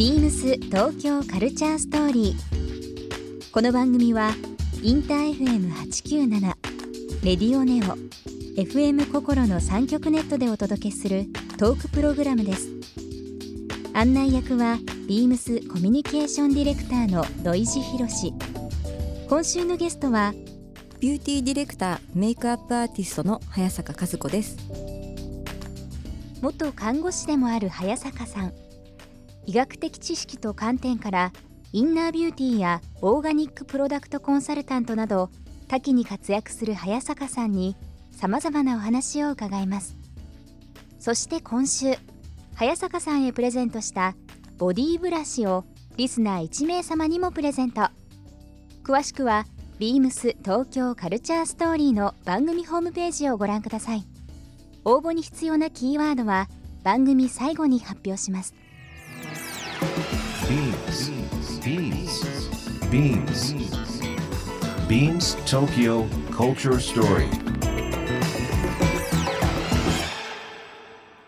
ビームス東京カルチャーストーリー。この番組はインター FM897 レディオネオ FM 心の三極ネットでお届けするトークプログラムです。案内役はビームスコミュニケーションディレクターの土井地博。今週のゲストはビューティーディレクターメイクアップアーティストの早坂香須子です元看護師でもある早坂さん医学的知識と観点からインナービューティーやオーガニックプロダクトコンサルタントなど多岐に活躍する早坂さんにさまざまなお話を伺います。そして今週早坂さんへプレゼントしたボディーブラシをリスナー1名様にもプレゼント。詳しくはビームス東京カルチャーストーリーの番組ホームページをご覧ください。応募に必要なキーワードは番組最後に発表します。Beams. Beams. Beams Tokyo Culture Story.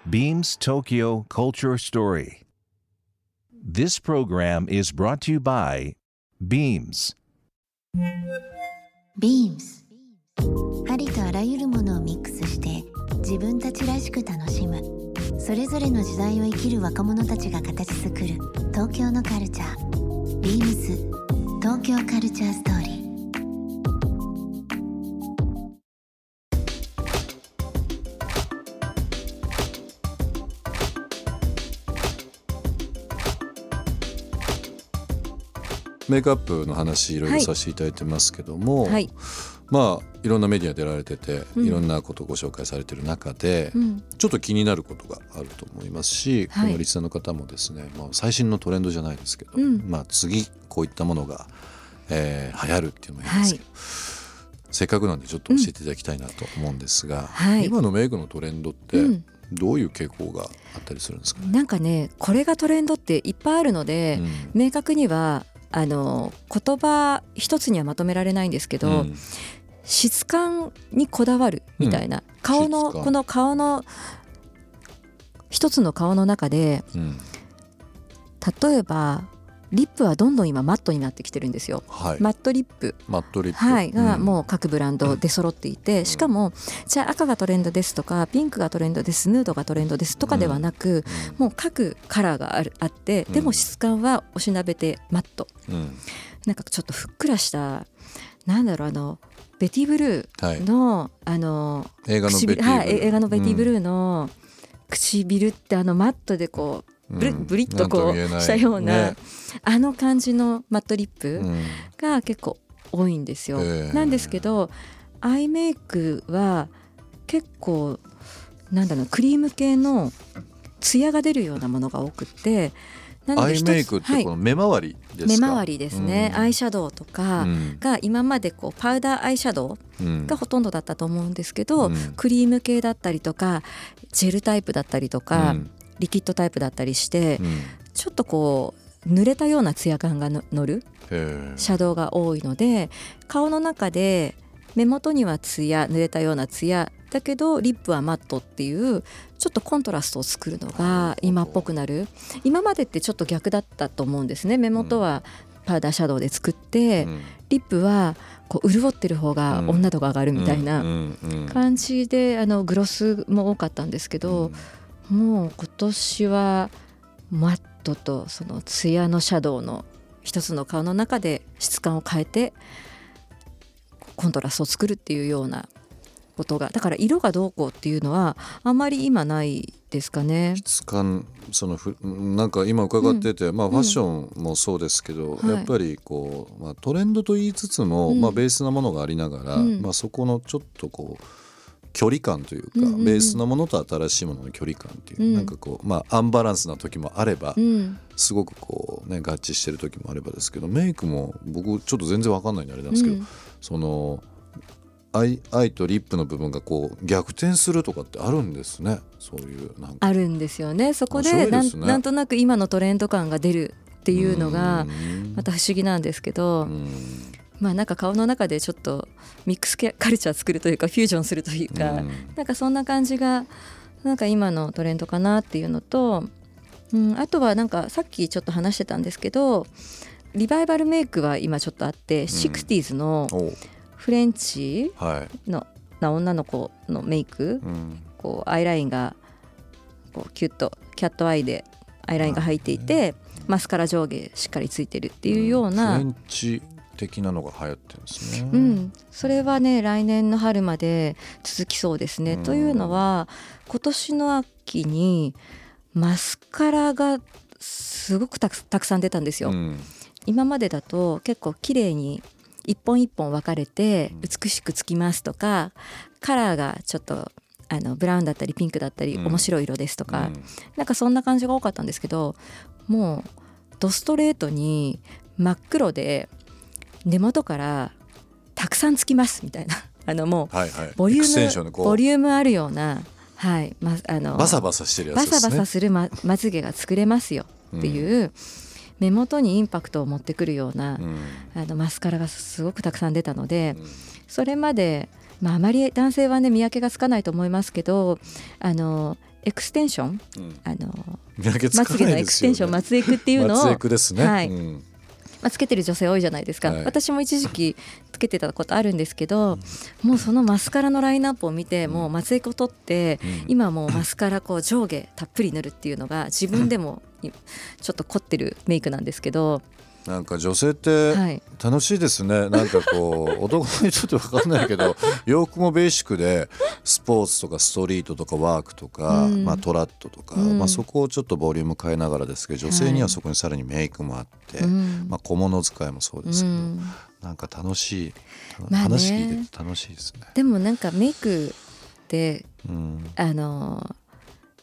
Beams Tokyo Culture Story. This program is brought to you by Beams. ビームスありとあらゆるものをミックスして自分たちらしく楽しむそれぞれの時代を生きる若者たちが形作る東京のカルチャー。ビームス。東京カルチャーストーリー。メイクアップの話いろいろさせていただいてますけども、はいまあいろんなメディア出られてて、うん。いろんなことをご紹介されてる中で、うん。ちょっと気になることがあると思いますし、はい。このリスナーの方もですね、まあ、最新のトレンドじゃないですけど、うん。まあ、次こういったものが、えー流行るっていうのもいいんですけど、せっかくなんでちょっと教えていただきたいなと思うんですが、はい。今のメイクのトレンドってうん。どういう傾向があったりするんですか？ね、なんかねこれがトレンドっていっぱいあるので、うん。明確にはあの言葉一つにはまとめられないんですけど、うん質感にこだわるみたいな、顔の質感。この顔の一つの顔の中でうん例えばリップはどんどん今マットになってきてるんですよ。はい、マットリップ、マットリップ、はい、がうん。もう各ブランド出揃っていて、しかもじゃあ赤がトレンドですとかピンクがトレンドですヌードがトレンドですとかではなく、もう各カラーがあるあってでも質感はおしなべてマット。うんうん。なんかちょっとふっくらしたなんだろうあのベティブルはい。ーの、あの映画のベティブル唇はい、映画のベティブルーの唇ってあのマットでこうブリ,、うんブリッとこうしたような、ね。あの感じのマットリップうん。が結構多いんですよ。ええ。なんですけどアイメイクは結構なんだろうクリーム系のツヤが出るようなものが多くってアイメイクってはい。この目周りですか、目周りですね、うん。アイシャドウとかうん。が今までこうパウダーアイシャドウうん。がほとんどだったと思うんですけど、うん。クリーム系だったりとかジェルタイプだったりとか、うん。リキッドタイプだったりして、うん。ちょっとこう濡れたようなツヤ感がの乗るシャドウが多いので顔の中で目元にはツヤ濡れたようなツヤだけどリップはマットっていうちょっとコントラストを作るのが今っぽくなる。今までってちょっと逆だったと思うんですね。目元はパウダーシャドウで作って、うん。リップはこう潤ってる方が女度が上がるみたいなうんうん感じであのグロスも多かったんですけど、もう今年はマットとそのツヤのシャドウの一つの顔の中で質感を変えてコントラストを作るっていうようなことが。だから色がどうこうっていうのはあんまり今ないですかね。質感そのふなんか今伺ってて、まあファッションもそうですけど、はい。やっぱりこう、まあ、トレンドと言いつつも、うん。まあ、ベースなものがありながら、うん。まあ、そこのちょっとこう距離感というか、うんうんうん。ベースなものと新しいものの距離感っていう、うん。なんかこうまあアンバランスな時もあれば、うん。すごくこうね合致してる時もあればですけどメイクも僕ちょっと全然わかんないんであれなんですけど、うん。その愛愛とリップの部分がこう逆転するとかってあるんですね。そういうなんか。あるんですよね。そこでね。なんとなく今のトレンド感が出るっていうのがうん。また不思議なんですけど、うん。まあなんか顔の中でちょっとミックスカルチャー作るというかフュージョンするというか、うん。なんかそんな感じがなんか今のトレンドかなっていうのとうん、あとはなんかさっきちょっと話してたんですけどリバイバルメイクは今ちょっとあって、60s のフレンチはい、のな女の子のメイクうんこうアイラインがこうキュッとキャットアイでアイラインが入っていてマスカラ上下しっかりついてるっていうような、フレンチ的なのが流行ってるんですね。うん、それはね来年の春まで続きそうですね。うんというのは今年の秋にマスカラがすごくたくたくさん出たんですよ。うん今までだと結構綺麗に一本一本分かれてうん。美しくつきますとかカラーがちょっとあのブラウンだったりピンクだったりうん。面白い色ですとか、うん。なんかそんな感じが多かったんですけどもうドストレートに真っ黒で根元からたくさんつきますみたいな。あのもうはいはい。ボリュームボリュームあるようなはいまあのバサバサしてるやつバですね。サバサするままつげが作れますよっていう、目元にインパクトを持ってくるような、うん。あのマスカラがすごくたくさん出たので、うん。それまで、まあ、あまり男性はね見分けがつかないと思いますけどあのエクステンションうん。あのまつげのエクステンション。まつエクっていうのを、まあ、つけてる女性多いじゃないですか、はい。私も一時期つけてたことあるんですけど、もうそのマスカラのラインナップを見て、もう松江子取って、うん。今もうマスカラこう上下たっぷり塗るっていうのが自分でもいちょっと凝ってるメイクなんですけど、なんか女性ってはい、楽しいですね。なんかこう男にちょっとわかんないけど、洋服もベーシックでスポーツとかストリートとかワークとか、うん。まあトラットとか、うん。まあそこをちょっとボリューム変えながらですけど、女性にはそこにさらにメイクもあって、うん。まあ小物使いもそうですけど、うん。なんか楽しい、まあね。話聞いてて楽しいですね。でもなんかメイクってうん。あの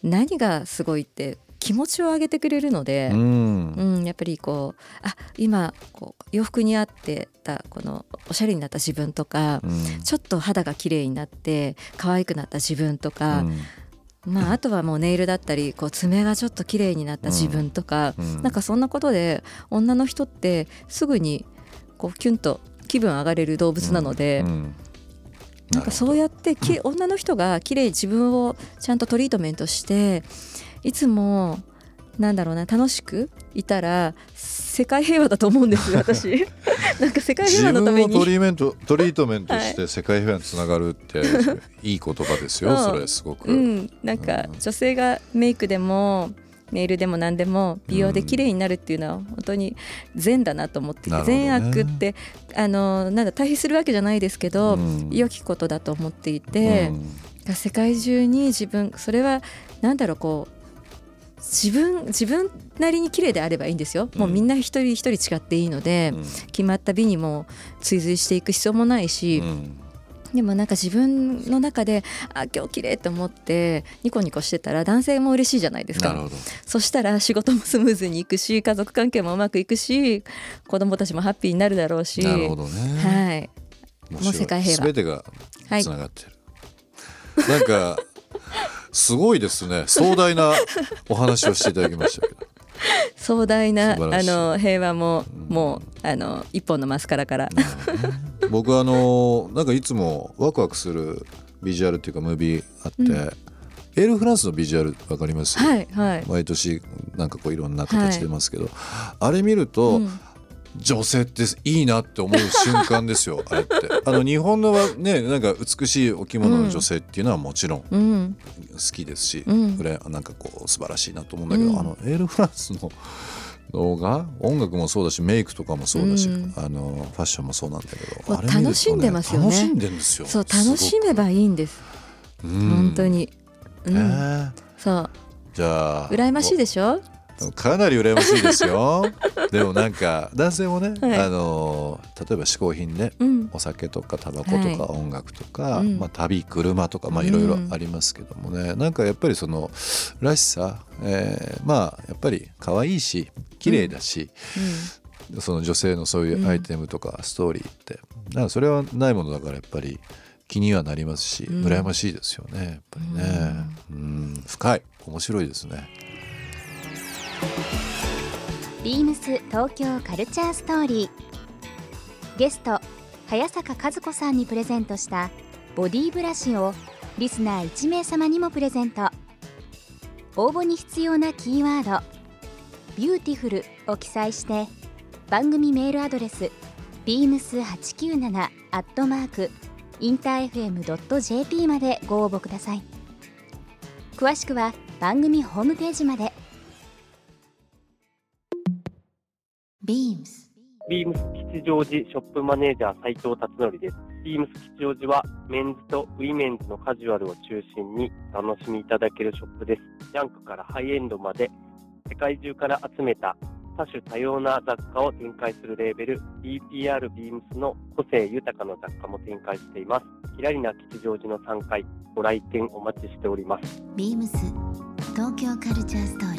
何がすごいって気持ちを上げてくれるのでう、ん。うん、やっぱりこうあ今こう洋服に合ってたこのおしゃれになった自分とか、うん。ちょっと肌が綺麗になって可愛くなった自分とか、うん。まあ、あとはもうネイルだったりこう爪がちょっと綺麗になった自分とか、うん。なんかそんなことで女の人ってすぐにこうキュンと気分上がれる動物なので、うん。なんかそうやってき女の人が綺麗に自分をちゃんとトリートメントしていつもなんだろうな楽しくいたら世界平和だと思うんですよ 私。なんか世界平和のために。をトリーメント トリートメントして世界平和につながるっていい言葉ですよ、う。んそれすごく、うん。なんかうん。女性がメイクでもネイルでも何でも美容で綺麗になるっていうのは本当に善だなと思っていて、なるほどね。善悪ってあのなんだ対比するわけじゃないですけど、うん。良きことだと思っていて、世界中に自分それはなんだろうこう自分自分なりに綺麗であればいいんですよ、もうみんな一人一人違っていいので、うん。決まった美にも追随していく必要もないし、うん。でもなんか自分の中であ今日綺麗と思ってニコニコしてたら男性も嬉しいじゃないですか。そしたら仕事もスムーズにいくし家族関係もうまくいくし子供たちもハッピーになるだろうし。なるほどね、はい。もう世界平和。全てがはい。つながってる、なんかすごいですね。壮大なお話をしていただきましたけど。壮大なあの平和もうんもうあの一本のマスカラから。僕はあのなんかいつもワクワクするビジュアルっていうかムービーあって、うん。エールフランスのビジュアルわかります、はいはい。毎年なんかこういろんな形出ますけど、あれ見ると、うん女性っていいなって思う瞬間ですよ あれって。あの日本のはねなんか美しいお着物の女性っていうのはもちろんうん。好きですし、うん。これなんかこう素晴らしいなと思うんだけど、うん。あのエールフランスの動画音楽もそうだしメイクとかもそうだし、うん。あのファッションもそうなんだけどもうあれ見ると楽しんでますよね。楽しんでんですよそう楽しめばいいんです。うん。本当に。うん。ねえそう。じゃあ羨ましいでしょ？かなり羨ましいですよ。でもなんか男性もね、はい。あの例えば嗜好品でうん。お酒とかタバコとはいか音楽とか、うんまあ、旅車とかいろいろありますけどもね、なんかやっぱりそのらしさ、えーまあやっぱり可愛いし綺麗だし、その女性のそういうアイテムとかストーリーって、だからそれはないものだからやっぱり気にはなりますし、うん。羨ましいですよねやっぱりね、うん。深い。面白いですね。ビームス東京カルチャーストーリー。ゲスト早坂和子さんにプレゼントしたボディブラシをリスナー1名様にもプレゼント。応募に必要なキーワードビューティフルを記載して番組メールアドレス beams897 アットマークインター FM.jp までご応募ください。詳しくは番組ホームページまで。BEAMS ビームス吉祥寺ショップマネージャー斉藤達則です。ビームス吉祥寺はメンズとウィメンズのカジュアルを中心に楽しみいただけるショップです。ジャンクからハイエンドまで世界中から集めた多種多様な雑貨を展開するレーベル BPR ビームスの個性豊かな雑貨も展開しています。キラリナ吉祥寺の3階ご来店お待ちしております。BEAMS 東京カルチャーストーリー